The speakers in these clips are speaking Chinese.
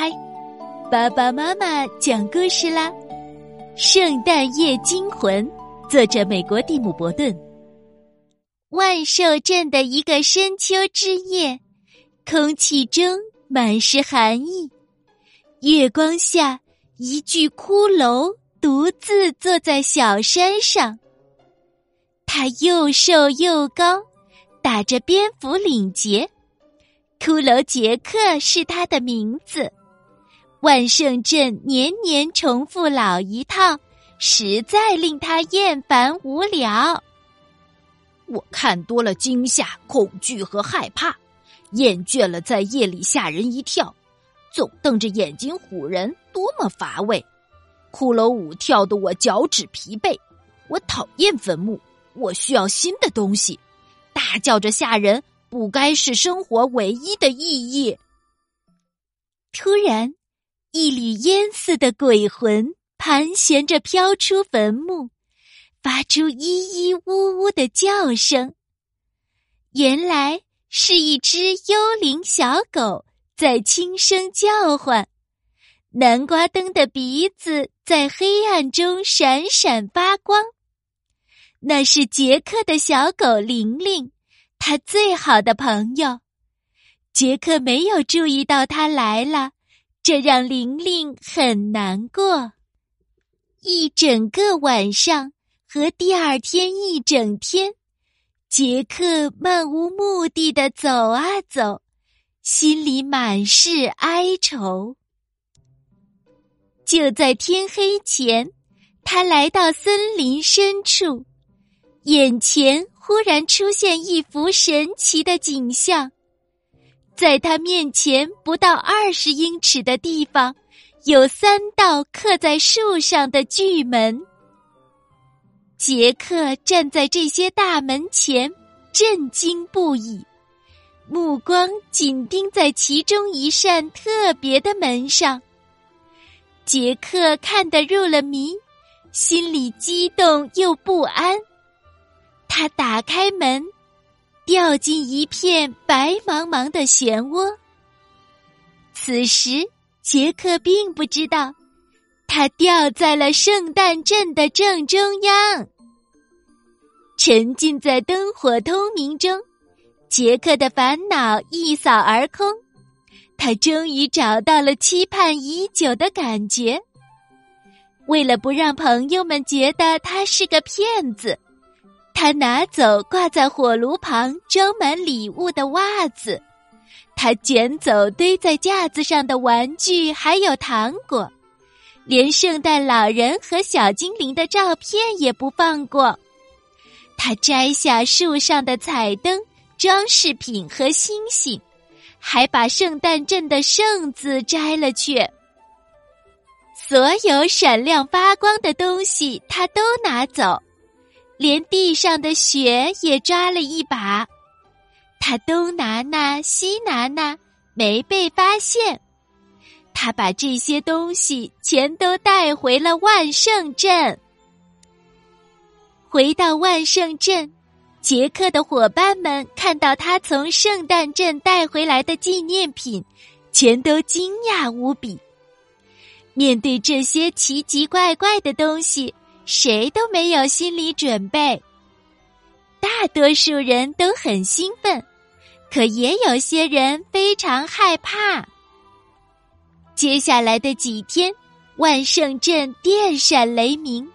嗨，爸爸妈妈讲故事啦！《圣诞夜惊魂》，作者美国蒂姆·伯顿。万寿镇的一个深秋之夜，空气中满是寒意。月光下，一具骷髅独自坐在小山上。他又瘦又高，打着蝙蝠领结。骷髅杰克是他的名字。万圣镇年年重复老一套，实在令他厌烦无聊。我看多了惊吓、恐惧和害怕，厌倦了在夜里吓人一跳，总瞪着眼睛唬人，多么乏味！骷髅舞跳得我脚趾疲惫。我讨厌坟墓，我需要新的东西。大叫着吓人。不该是生活唯一的意义。突然，一缕烟似的鬼魂盘旋着飘出坟墓，发出咿咿呜呜的叫声。原来是一只幽灵小狗在轻声叫唤，南瓜灯的鼻子在黑暗中闪闪发光。那是杰克的小狗玲玲。他最好的朋友杰克没有注意到他来了，这让玲玲很难过。一整个晚上和第二天一整天，杰克漫无目的的走啊走，心里满是哀愁。就在天黑前，他来到森林深处，眼前。忽然出现一幅神奇的景象，在他面前不到二十英尺的地方，有三道刻在树上的巨门。杰克站在这些大门前，震惊不已，目光紧盯在其中一扇特别的门上。杰克看得入了迷，心里激动又不安。他打开门，掉进一片白茫茫的漩涡。此时，杰克并不知道，他掉在了圣诞镇的正中央。沉浸在灯火通明中，杰克的烦恼一扫而空。他终于找到了期盼已久的感觉。为了不让朋友们觉得他是个骗子。他拿走挂在火炉旁装满礼物的袜子，他捡走堆在架子上的玩具，还有糖果，连圣诞老人和小精灵的照片也不放过。他摘下树上的彩灯、装饰品和星星，还把圣诞镇的“圣”字摘了去。所有闪亮发光的东西，他都拿走。连地上的雪也抓了一把，他东拿拿西拿拿，没被发现。他把这些东西全都带回了万圣镇。回到万圣镇，杰克的伙伴们看到他从圣诞镇带回来的纪念品，全都惊讶无比。面对这些奇奇怪怪的东西。谁都没有心理准备，大多数人都很兴奋，可也有些人非常害怕。接下来的几天，万圣镇电闪雷鸣，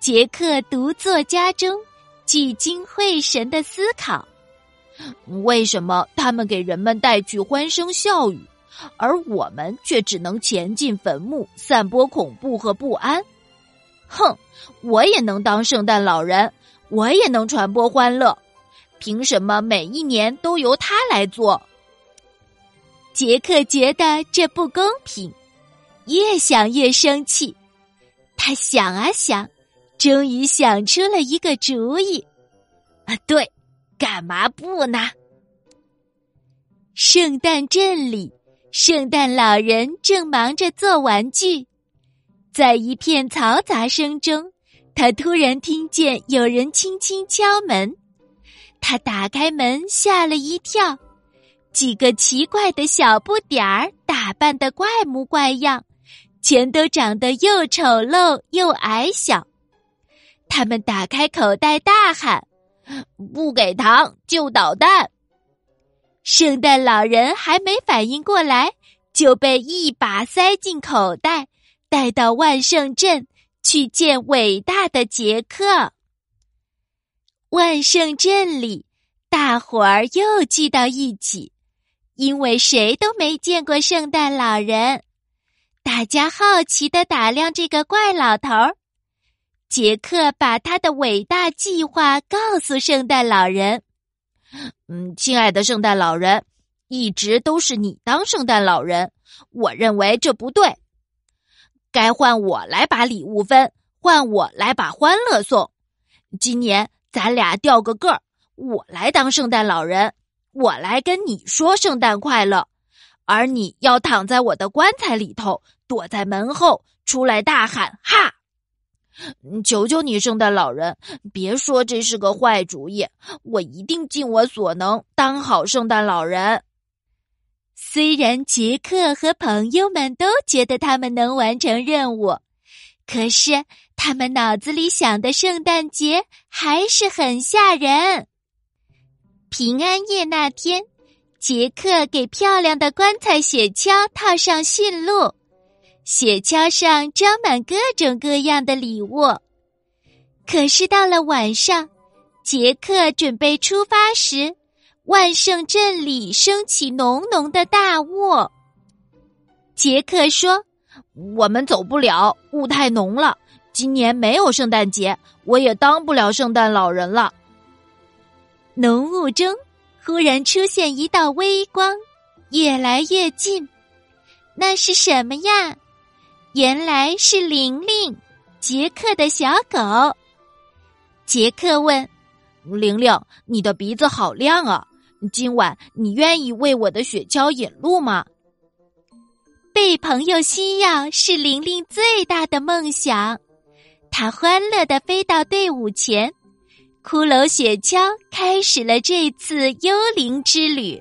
杰克独坐家中，聚精会神的思考：为什么他们给人们带去欢声笑语，而我们却只能前进坟墓，散播恐怖和不安？哼，我也能当圣诞老人，我也能传播欢乐。凭什么每一年都由他来做？杰克觉得这不公平，越想越生气。他想啊想，终于想出了一个主意。啊，对，干嘛不呢？圣诞镇里，圣诞老人正忙着做玩具。在一片嘈杂声中，他突然听见有人轻轻敲门。他打开门，吓了一跳，几个奇怪的小不点儿打扮的怪模怪样，全都长得又丑陋又矮小。他们打开口袋，大喊：“不给糖就捣蛋！”圣诞老人还没反应过来，就被一把塞进口袋，带到万圣镇去见伟大的杰克。万圣镇里，大伙儿又聚到一起，因为谁都没见过圣诞老人，大家好奇的打量这个怪老头。杰克把他的伟大计划告诉圣诞老人：“嗯，亲爱的圣诞老人，一直都是你当圣诞老人，我认为这不对，该换我来把礼物分，换我来把欢乐送。今年。”咱俩调个个儿，我来当圣诞老人，我来跟你说圣诞快乐，而你要躺在我的棺材里头，躲在门后，出来大喊哈！求求你，圣诞老人，别说这是个坏主意，我一定尽我所能当好圣诞老人。虽然杰克和朋友们都觉得他们能完成任务。可是，他们脑子里想的圣诞节还是很吓人。平安夜那天，杰克给漂亮的棺材雪橇套上驯鹿，雪橇上装满各种各样的礼物。可是到了晚上，杰克准备出发时，万圣镇里升起浓浓的大雾。杰克说。我们走不了，雾太浓了。今年没有圣诞节，我也当不了圣诞老人了。浓雾中忽然出现一道微光，越来越近。那是什么呀？原来是玲玲，杰克的小狗。杰克问：“玲玲，你的鼻子好亮啊！今晚你愿意为我的雪橇引路吗？”被朋友需要是玲玲最大的梦想，她欢乐的飞到队伍前，骷髅雪橇开始了这次幽灵之旅。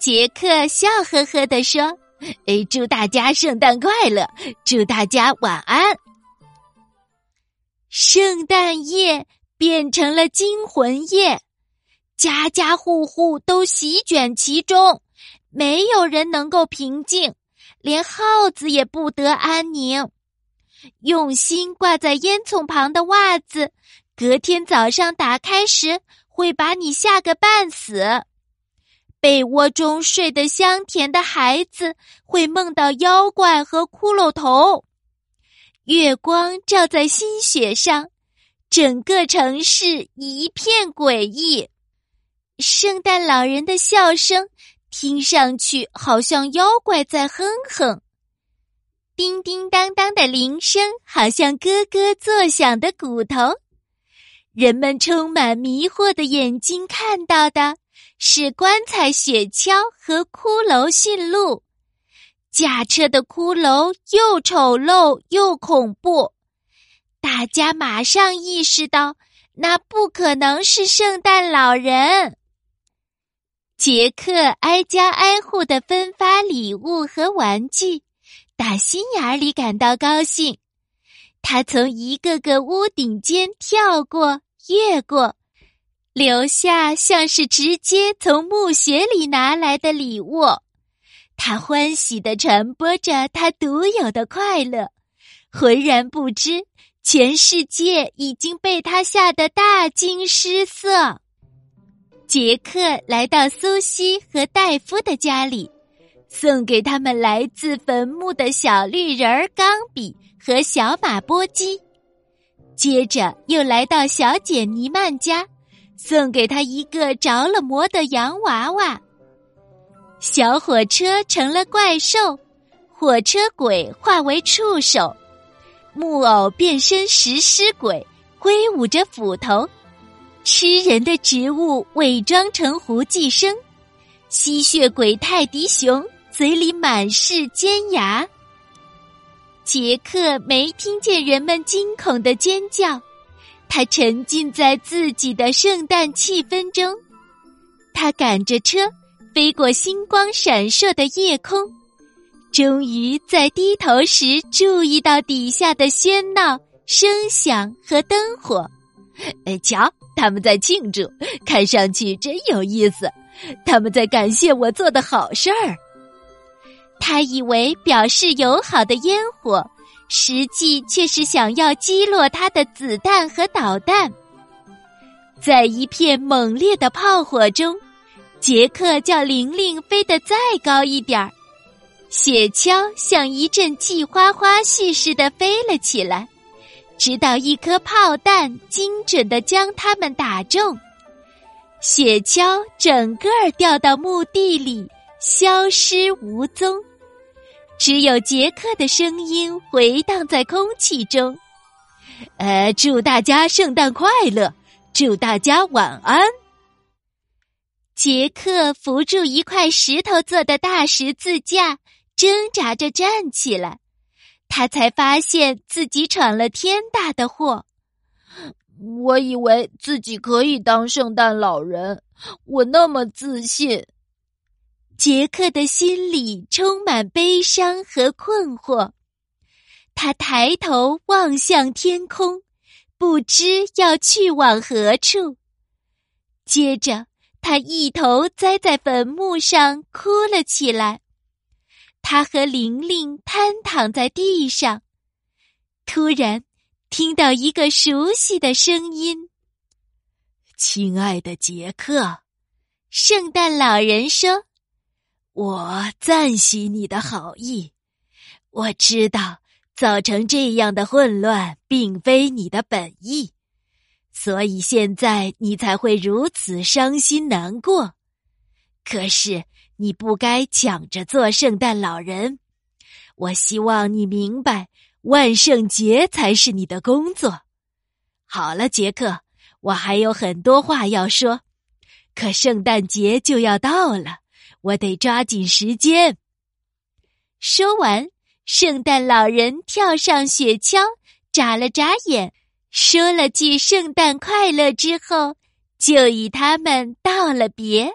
杰克笑呵呵的说：“哎，祝大家圣诞快乐，祝大家晚安。”圣诞夜变成了惊魂夜，家家户户都席卷其中，没有人能够平静。连耗子也不得安宁，用心挂在烟囱旁的袜子，隔天早上打开时会把你吓个半死；被窝中睡得香甜的孩子会梦到妖怪和骷髅头。月光照在新雪上，整个城市一片诡异。圣诞老人的笑声。听上去好像妖怪在哼哼，叮叮当当的铃声好像咯咯作响的骨头，人们充满迷惑的眼睛看到的是棺材雪橇和骷髅驯鹿，驾车的骷髅又丑陋又恐怖，大家马上意识到那不可能是圣诞老人。杰克挨家挨户的分发礼物和玩具，打心眼里感到高兴。他从一个个屋顶间跳过、越过，留下像是直接从墓穴里拿来的礼物。他欢喜的传播着他独有的快乐，浑然不知全世界已经被他吓得大惊失色。杰克来到苏西和戴夫的家里，送给他们来自坟墓的小绿人儿钢笔和小马波基。接着又来到小姐尼曼家，送给他一个着了魔的洋娃娃。小火车成了怪兽，火车轨化为触手，木偶变身食尸鬼，挥舞着斧头。吃人的植物伪装成胡寄生，吸血鬼泰迪熊嘴里满是尖牙。杰克没听见人们惊恐的尖叫，他沉浸在自己的圣诞气氛中。他赶着车飞过星光闪烁的夜空，终于在低头时注意到底下的喧闹声响和灯火。哎，瞧，他们在庆祝，看上去真有意思。他们在感谢我做的好事儿。他以为表示友好的烟火，实际却是想要击落他的子弹和导弹。在一片猛烈的炮火中，杰克叫玲玲飞得再高一点儿，雪橇像一阵季花花絮似的飞了起来，直到一颗炮弹精准的将他们打中，雪橇整个掉到墓地里，消失无踪。只有杰克的声音回荡在空气中，呃，祝大家圣诞快乐，祝大家晚安。杰克扶住一块石头做的大十字架，挣扎着站起来，他才发现自己闯了天大的祸。我以为自己可以当圣诞老人，我那么自信。杰克的心里充满悲伤和困惑，他抬头望向天空，不知要去往何处。接着，他一头栽在坟墓上，哭了起来。他和玲玲瘫躺在地上，突然听到一个熟悉的声音：“亲爱的杰克，圣诞老人说。”我赞许你的好意，我知道造成这样的混乱并非你的本意，所以现在你才会如此伤心难过。可是你不该抢着做圣诞老人，我希望你明白，万圣节才是你的工作。好了，杰克，我还有很多话要说，可圣诞节就要到了。我得抓紧时间。说完，圣诞老人跳上雪橇，眨了眨眼，说了句“圣诞快乐”之后，就与他们道了别。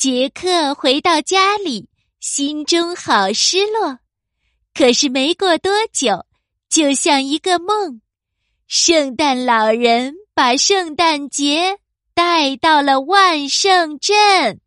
杰克回到家里，心中好失落。可是没过多久，就像一个梦，圣诞老人把圣诞节带到了万圣镇。